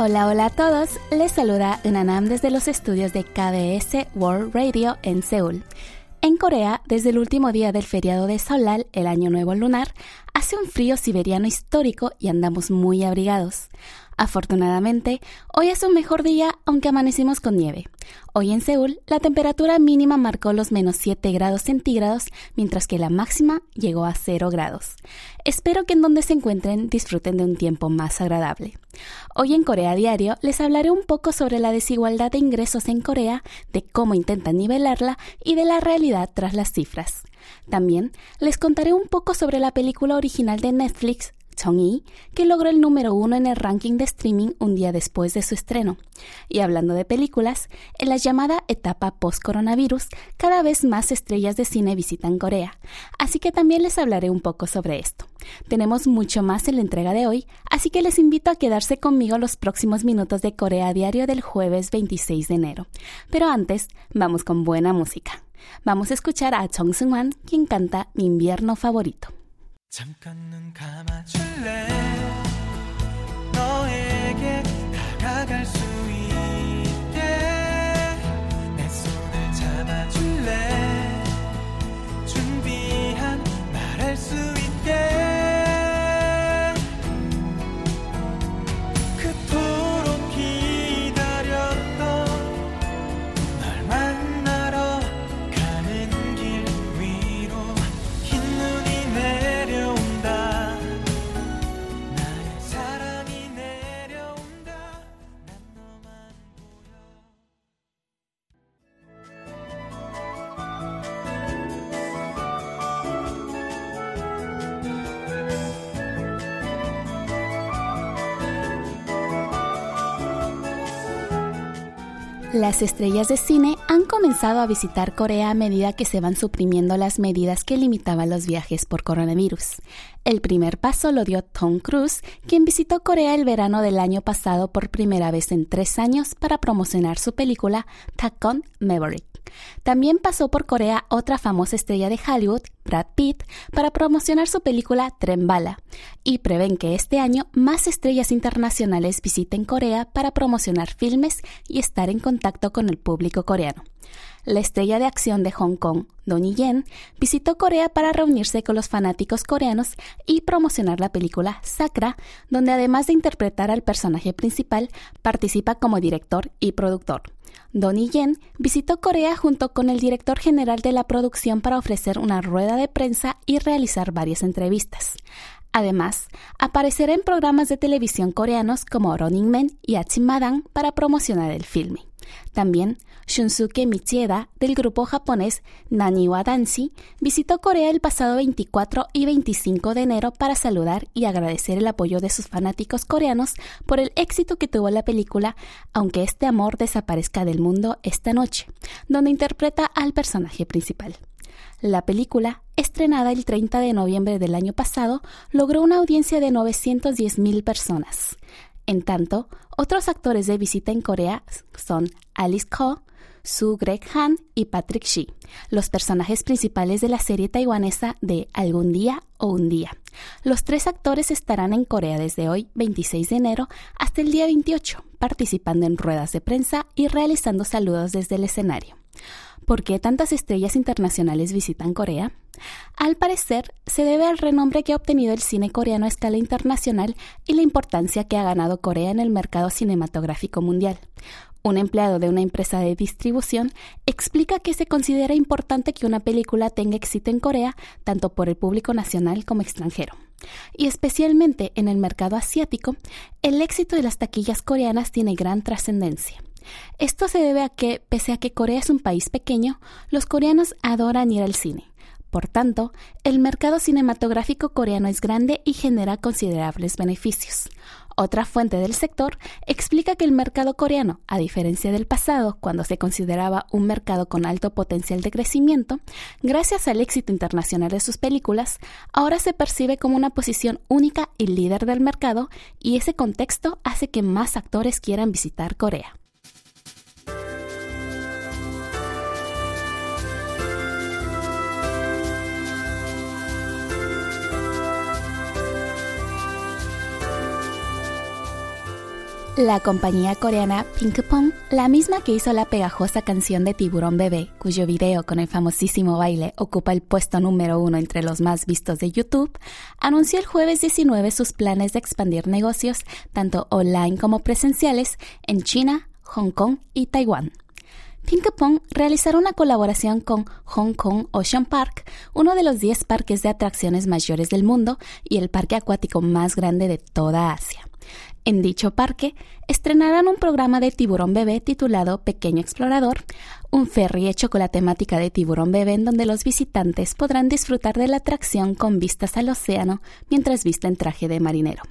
Hola, hola a todos. Les saluda Unanam desde los estudios de KBS World Radio en Seúl. En Corea, desde el último día del feriado de Solal, el Año Nuevo Lunar, hace un frío siberiano histórico y andamos muy abrigados. Afortunadamente, hoy es un mejor día aunque amanecimos con nieve. Hoy en Seúl, la temperatura mínima marcó los menos 7 grados centígrados, mientras que la máxima llegó a 0 grados. Espero que en donde se encuentren disfruten de un tiempo más agradable. Hoy en Corea Diario les hablaré un poco sobre la desigualdad de ingresos en Corea, de cómo intentan nivelarla y de la realidad tras las cifras. También les contaré un poco sobre la película original de Netflix Chong-yi, que logró el número uno en el ranking de streaming un día después de su estreno. Y hablando de películas, en la llamada etapa post-coronavirus, cada vez más estrellas de cine visitan Corea, así que también les hablaré un poco sobre esto. Tenemos mucho más en la entrega de hoy, así que les invito a quedarse conmigo los próximos minutos de Corea Diario del jueves 26 de enero. Pero antes, vamos con buena música. Vamos a escuchar a Chong Seung-wan, quien canta Mi invierno favorito. 잠깐 눈 감아줄래? 너에게 다가갈 수 있게 내 손을 잡아줄래? 준비한 말할 수 Las estrellas de cine han comenzado a visitar Corea a medida que se van suprimiendo las medidas que limitaban los viajes por coronavirus. El primer paso lo dio Tom Cruise, quien visitó Corea el verano del año pasado por primera vez en tres años para promocionar su película Takon Maverick. También pasó por Corea otra famosa estrella de Hollywood, Brad Pitt, para promocionar su película Tren Bala, y prevén que este año más estrellas internacionales visiten Corea para promocionar filmes y estar en contacto con el público coreano. La estrella de acción de Hong Kong, Donnie Yen, visitó Corea para reunirse con los fanáticos coreanos y promocionar la película Sakra, donde además de interpretar al personaje principal, participa como director y productor. Donnie Yen visitó Corea junto con el director general de la producción para ofrecer una rueda de prensa y realizar varias entrevistas. Además, aparecerá en programas de televisión coreanos como Running Man y Madang para promocionar el filme. También, Shunsuke Michieda, del grupo japonés Naniwa Danshi, visitó Corea el pasado 24 y 25 de enero para saludar y agradecer el apoyo de sus fanáticos coreanos por el éxito que tuvo la película Aunque este amor desaparezca del mundo esta noche, donde interpreta al personaje principal. La película, estrenada el 30 de noviembre del año pasado, logró una audiencia de 910.000 personas. En tanto, otros actores de visita en Corea son Alice Ko, Su Greg Han y Patrick Shi, los personajes principales de la serie taiwanesa de Algún día o un día. Los tres actores estarán en Corea desde hoy, 26 de enero, hasta el día 28, participando en ruedas de prensa y realizando saludos desde el escenario. ¿Por qué tantas estrellas internacionales visitan Corea? Al parecer, se debe al renombre que ha obtenido el cine coreano a escala internacional y la importancia que ha ganado Corea en el mercado cinematográfico mundial. Un empleado de una empresa de distribución explica que se considera importante que una película tenga éxito en Corea, tanto por el público nacional como extranjero. Y especialmente en el mercado asiático, el éxito de las taquillas coreanas tiene gran trascendencia. Esto se debe a que, pese a que Corea es un país pequeño, los coreanos adoran ir al cine. Por tanto, el mercado cinematográfico coreano es grande y genera considerables beneficios. Otra fuente del sector explica que el mercado coreano, a diferencia del pasado, cuando se consideraba un mercado con alto potencial de crecimiento, gracias al éxito internacional de sus películas, ahora se percibe como una posición única y líder del mercado, y ese contexto hace que más actores quieran visitar Corea. La compañía coreana Pinkpong, la misma que hizo la pegajosa canción de Tiburón Bebé, cuyo video con el famosísimo baile ocupa el puesto número uno entre los más vistos de YouTube, anunció el jueves 19 sus planes de expandir negocios, tanto online como presenciales, en China, Hong Kong y Taiwán. Pinkpong realizará una colaboración con Hong Kong Ocean Park, uno de los 10 parques de atracciones mayores del mundo y el parque acuático más grande de toda Asia. En dicho parque estrenarán un programa de tiburón bebé titulado Pequeño Explorador, un ferry hecho con la temática de tiburón bebé en donde los visitantes podrán disfrutar de la atracción con vistas al océano mientras visten traje de marinero.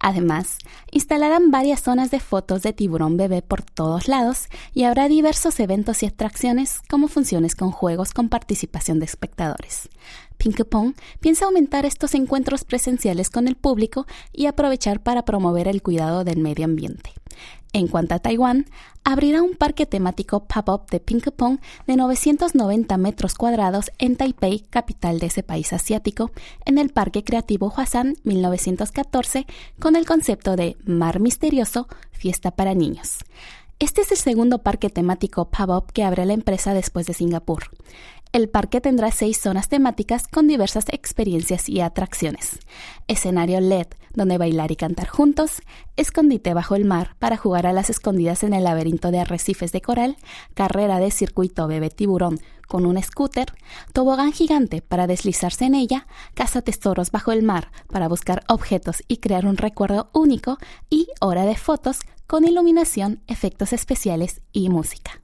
Además, instalarán varias zonas de fotos de tiburón bebé por todos lados y habrá diversos eventos y atracciones como funciones con juegos con participación de espectadores. Pinkpong piensa aumentar estos encuentros presenciales con el público y aprovechar para promover el cuidado del medio ambiente. En cuanto a Taiwán, abrirá un parque temático pop-up de Pinkpong de 990 metros cuadrados en Taipei, capital de ese país asiático, en el Parque Creativo Huasan 1914, con el concepto de Mar Misterioso, Fiesta para Niños. Este es el segundo parque temático pop-up que abre la empresa después de Singapur. El parque tendrá seis zonas temáticas con diversas experiencias y atracciones. Escenario LED, donde bailar y cantar juntos, escondite bajo el mar para jugar a las escondidas en el laberinto de arrecifes de coral, carrera de circuito bebé tiburón con un scooter, tobogán gigante para deslizarse en ella, caza tesoros bajo el mar para buscar objetos y crear un recuerdo único. Y hora de fotos con iluminación, efectos especiales y música.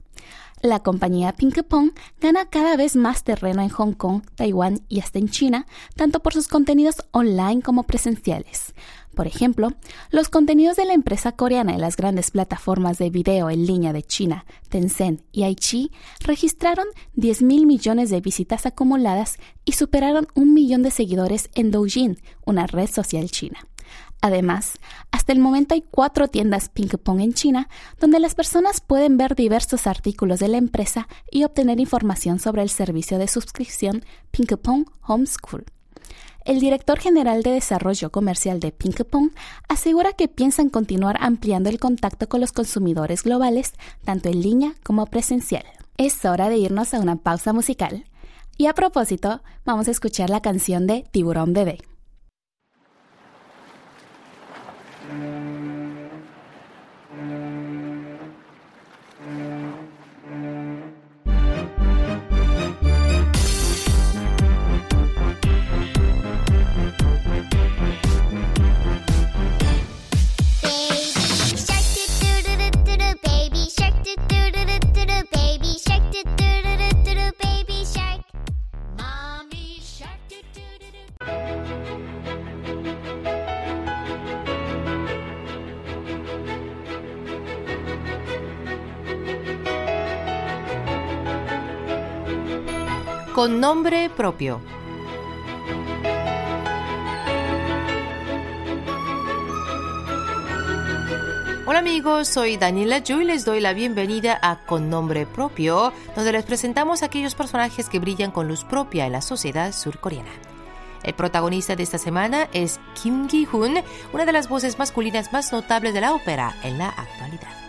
La compañía Pinkpong gana cada vez más terreno en Hong Kong, Taiwán y hasta en China, tanto por sus contenidos online como presenciales. Por ejemplo, los contenidos de la empresa coreana en las grandes plataformas de video en línea de China, Tencent y Aichi registraron 10 mil millones de visitas acumuladas y superaron un millón de seguidores en Douyin, una red social china. Además, hasta el momento hay cuatro tiendas Ping Pong en China donde las personas pueden ver diversos artículos de la empresa y obtener información sobre el servicio de suscripción Ping Pong Homeschool. El director general de desarrollo comercial de Ping Pong asegura que piensan continuar ampliando el contacto con los consumidores globales, tanto en línea como presencial. Es hora de irnos a una pausa musical. Y a propósito, vamos a escuchar la canción de Tiburón Bebé. Con nombre propio. Hola amigos, soy Daniela Yu y les doy la bienvenida a Con Nombre Propio, donde les presentamos aquellos personajes que brillan con luz propia en la sociedad surcoreana. El protagonista de esta semana es Kim Gi-hoon, una de las voces masculinas más notables de la ópera en la actualidad.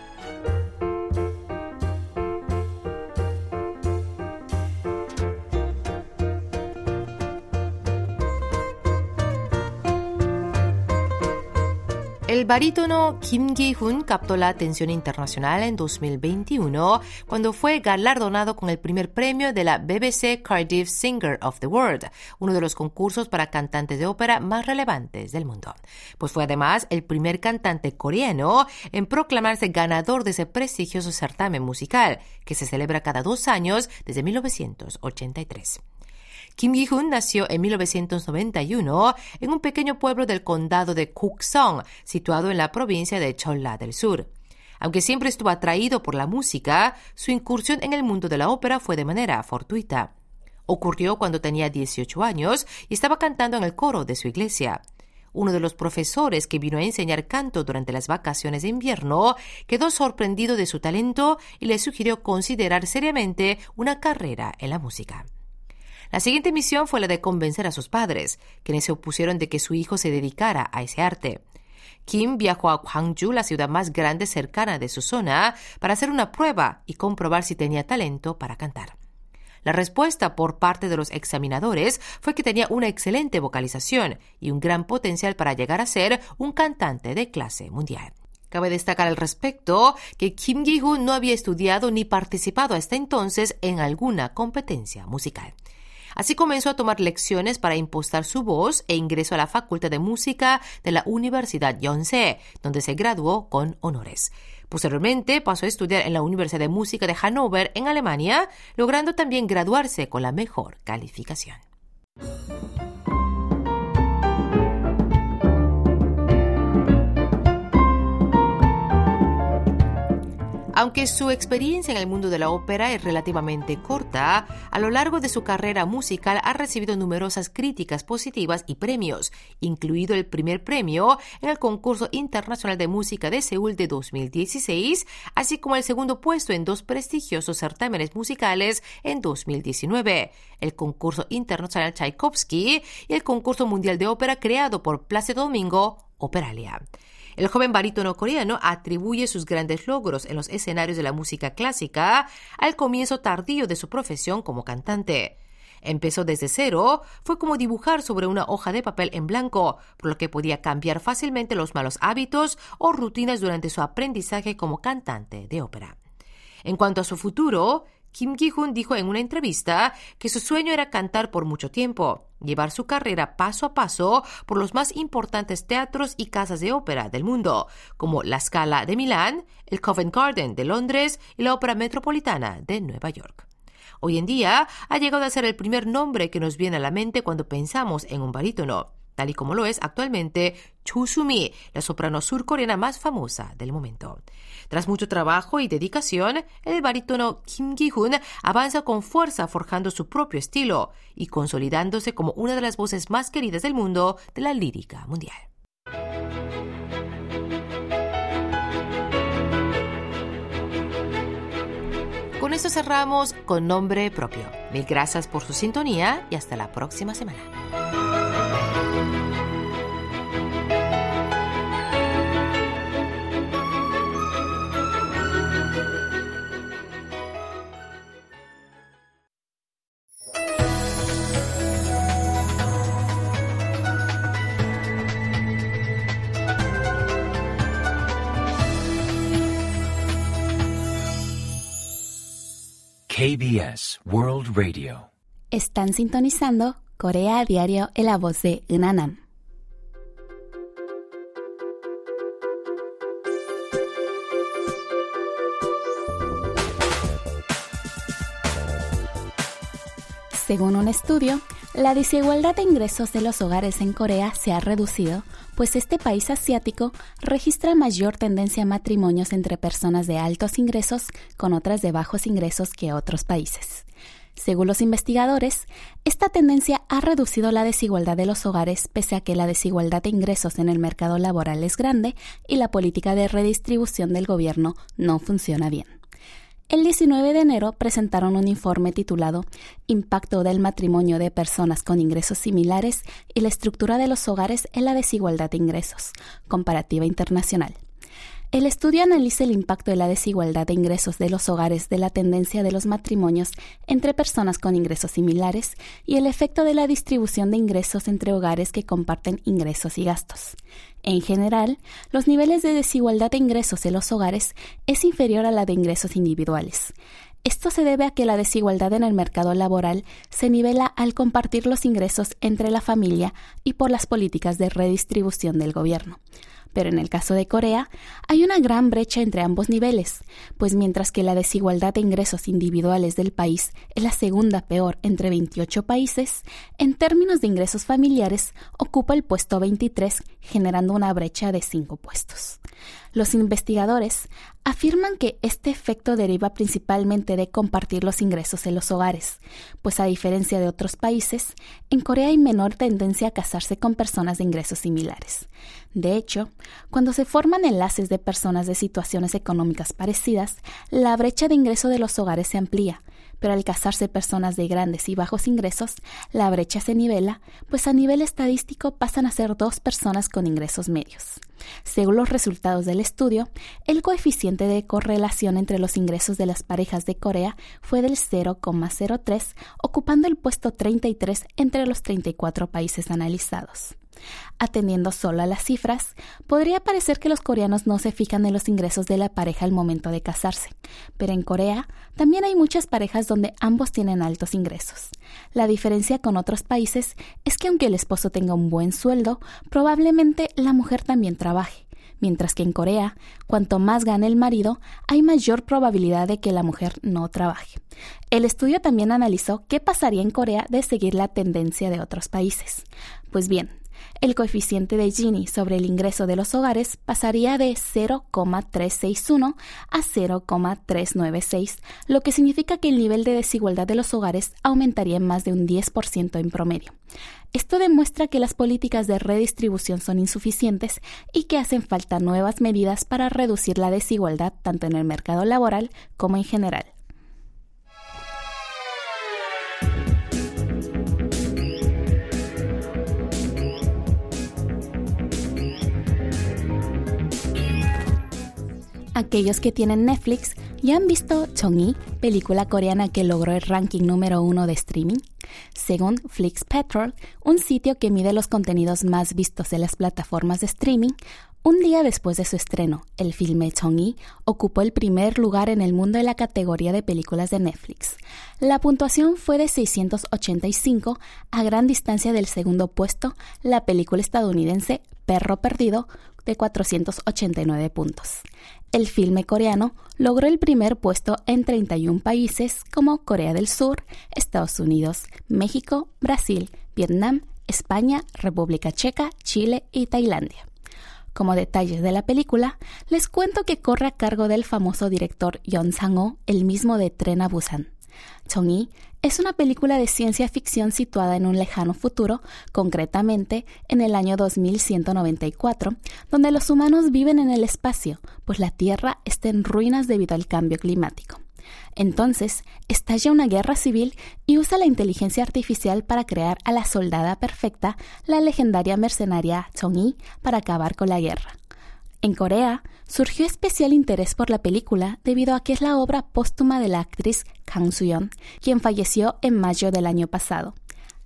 El barítono Kim Gi-hoon captó la atención internacional en 2021 cuando fue galardonado con el primer premio de la BBC Cardiff Singer of the World, uno de los concursos para cantantes de ópera más relevantes del mundo. Pues fue además el primer cantante coreano en proclamarse ganador de ese prestigioso certamen musical, que se celebra cada dos años desde 1983. Kim Gi-hoon nació en 1991 en un pequeño pueblo del condado de Kuksong, situado en la provincia de Cholla del Sur. Aunque siempre estuvo atraído por la música, su incursión en el mundo de la ópera fue de manera fortuita. Ocurrió cuando tenía 18 años y estaba cantando en el coro de su iglesia. Uno de los profesores que vino a enseñar canto durante las vacaciones de invierno quedó sorprendido de su talento y le sugirió considerar seriamente una carrera en la música. La siguiente misión fue la de convencer a sus padres, quienes se opusieron de que su hijo se dedicara a ese arte. Kim viajó a Gwangju, la ciudad más grande cercana de su zona, para hacer una prueba y comprobar si tenía talento para cantar. La respuesta por parte de los examinadores fue que tenía una excelente vocalización y un gran potencial para llegar a ser un cantante de clase mundial. Cabe destacar al respecto que Kim Gi-hoon no había estudiado ni participado hasta entonces en alguna competencia musical. Así comenzó a tomar lecciones para impostar su voz e ingresó a la Facultad de Música de la Universidad Yonsei, donde se graduó con honores. Posteriormente pasó a estudiar en la Universidad de Música de Hannover, en Alemania, logrando también graduarse con la mejor calificación. Aunque su experiencia en el mundo de la ópera es relativamente corta, a lo largo de su carrera musical ha recibido numerosas críticas positivas y premios, incluido el primer premio en el concurso internacional de música de Seúl de 2016, así como el segundo puesto en dos prestigiosos certámenes musicales en 2019, el concurso internacional Tchaikovsky y el concurso mundial de ópera creado por Plácido Domingo, Operalia. El joven barítono coreano atribuye sus grandes logros en los escenarios de la música clásica al comienzo tardío de su profesión como cantante. Empezó desde cero, fue como dibujar sobre una hoja de papel en blanco, por lo que podía cambiar fácilmente los malos hábitos o rutinas durante su aprendizaje como cantante de ópera. En cuanto a su futuro, Kim Gi-hoon dijo en una entrevista que su sueño era cantar por mucho tiempo, llevar su carrera paso a paso por los más importantes teatros y casas de ópera del mundo, como la Scala de Milán, el Covent Garden de Londres y la Ópera Metropolitana de Nueva York. Hoy en día ha llegado a ser el primer nombre que nos viene a la mente cuando pensamos en un barítono tal y como lo es actualmente Chu Sumi, la soprano surcoreana más famosa del momento. Tras mucho trabajo y dedicación, el barítono Kim Gi-hoon avanza con fuerza forjando su propio estilo y consolidándose como una de las voces más queridas del mundo de la lírica mundial. Con esto cerramos con nombre propio. Mil gracias por su sintonía y hasta la próxima semana. KBS World Radio. Están sintonizando Corea Diario en la voz de Unanam. Según un estudio, la desigualdad de ingresos de los hogares en Corea se ha reducido, pues este país asiático registra mayor tendencia a matrimonios entre personas de altos ingresos con otras de bajos ingresos que otros países. Según los investigadores, esta tendencia ha reducido la desigualdad de los hogares pese a que la desigualdad de ingresos en el mercado laboral es grande y la política de redistribución del gobierno no funciona bien. El 19 de enero presentaron un informe titulado Impacto del matrimonio de personas con ingresos similares y la estructura de los hogares en la desigualdad de ingresos, comparativa internacional. El estudio analiza el impacto de la desigualdad de ingresos de los hogares de la tendencia de los matrimonios entre personas con ingresos similares y el efecto de la distribución de ingresos entre hogares que comparten ingresos y gastos. En general, los niveles de desigualdad de ingresos de los hogares es inferior a la de ingresos individuales. Esto se debe a que la desigualdad en el mercado laboral se nivela al compartir los ingresos entre la familia y por las políticas de redistribución del gobierno. Pero en el caso de Corea, hay una gran brecha entre ambos niveles, pues mientras que la desigualdad de ingresos individuales del país es la segunda peor entre 28 países, en términos de ingresos familiares ocupa el puesto 23, generando una brecha de 5 puestos. Los investigadores afirman que este efecto deriva principalmente de compartir los ingresos en los hogares, pues a diferencia de otros países, en Corea hay menor tendencia a casarse con personas de ingresos similares. De hecho, cuando se forman enlaces de personas de situaciones económicas parecidas, la brecha de ingreso de los hogares se amplía, pero al casarse personas de grandes y bajos ingresos, la brecha se nivela, pues a nivel estadístico pasan a ser dos personas con ingresos medios. Según los resultados del estudio, el coeficiente de correlación entre los ingresos de las parejas de Corea fue del 0,03, ocupando el puesto 33 entre los 34 países analizados. Atendiendo solo a las cifras, podría parecer que los coreanos no se fijan en los ingresos de la pareja al momento de casarse, pero en Corea también hay muchas parejas donde ambos tienen altos ingresos. La diferencia con otros países es que aunque el esposo tenga un buen sueldo, probablemente la mujer también trabaje mientras que en Corea, cuanto más gane el marido, hay mayor probabilidad de que la mujer no trabaje. El estudio también analizó qué pasaría en Corea de seguir la tendencia de otros países. Pues bien, el coeficiente de Gini sobre el ingreso de los hogares pasaría de 0,361 a 0,396, lo que significa que el nivel de desigualdad de los hogares aumentaría en más de un 10% en promedio. Esto demuestra que las políticas de redistribución son insuficientes y que hacen falta nuevas medidas para reducir la desigualdad tanto en el mercado laboral como en general. Aquellos que tienen Netflix ya han visto Chongi, película coreana que logró el ranking número uno de streaming. Según Flix Petrol, un sitio que mide los contenidos más vistos de las plataformas de streaming, un día después de su estreno, el filme Chongi ocupó el primer lugar en el mundo de la categoría de películas de Netflix. La puntuación fue de 685, a gran distancia del segundo puesto, la película estadounidense Perro Perdido, de 489 puntos. El filme coreano logró el primer puesto en 31 países como Corea del Sur, Estados Unidos, México, Brasil, Vietnam, España, República Checa, Chile y Tailandia. Como detalles de la película, les cuento que corre a cargo del famoso director Yon Sang-ho, el mismo de Tren a Busan. Chong-yi es una película de ciencia ficción situada en un lejano futuro, concretamente en el año 2194, donde los humanos viven en el espacio, pues la Tierra está en ruinas debido al cambio climático. Entonces, estalla una guerra civil y usa la inteligencia artificial para crear a la soldada perfecta, la legendaria mercenaria Chong-yi, para acabar con la guerra. En Corea surgió especial interés por la película debido a que es la obra póstuma de la actriz Kang Soo-yeon, quien falleció en mayo del año pasado.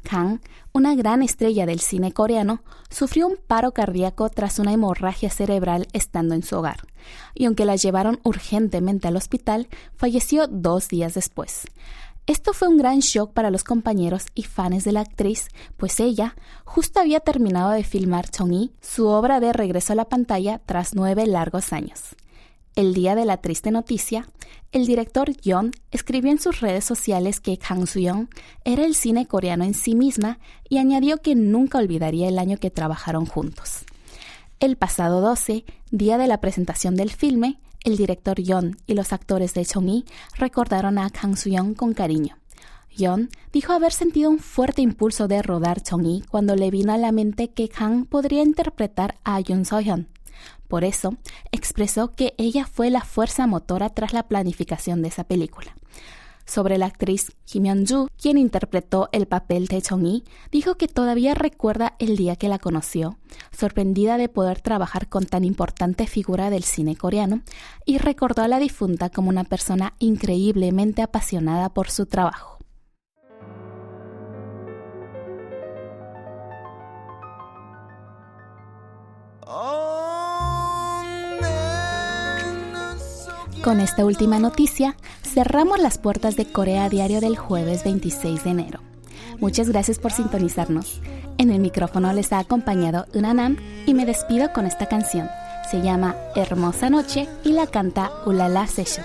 Kang, una gran estrella del cine coreano, sufrió un paro cardíaco tras una hemorragia cerebral estando en su hogar, y aunque la llevaron urgentemente al hospital, falleció dos días después. Esto fue un gran shock para los compañeros y fans de la actriz, pues ella justo había terminado de filmar Chong-yi, su obra de regreso a la pantalla tras nueve largos años. El día de la triste noticia, el director Yeon escribió en sus redes sociales que Kang Soo-young era el cine coreano en sí misma y añadió que nunca olvidaría el año que trabajaron juntos. El pasado 12, día de la presentación del filme, el director Yeon y los actores de Chong-yi recordaron a Kang Soo-young con cariño. Yeon dijo haber sentido un fuerte impulso de rodar Chong-yi cuando le vino a la mente que Kang podría interpretar a Yoon So-hyun. Por eso, expresó que ella fue la fuerza motora tras la planificación de esa película sobre la actriz Kim Yeon-ju, quien interpretó el papel de Chong-yi, dijo que todavía recuerda el día que la conoció, sorprendida de poder trabajar con tan importante figura del cine coreano, y recordó a la difunta como una persona increíblemente apasionada por su trabajo. Con esta última noticia, cerramos las puertas de Corea Diario del jueves 26 de enero. Muchas gracias por sintonizarnos. En el micrófono les ha acompañado Unanam y me despido con esta canción. Se llama Hermosa Noche y la canta Ulala Session.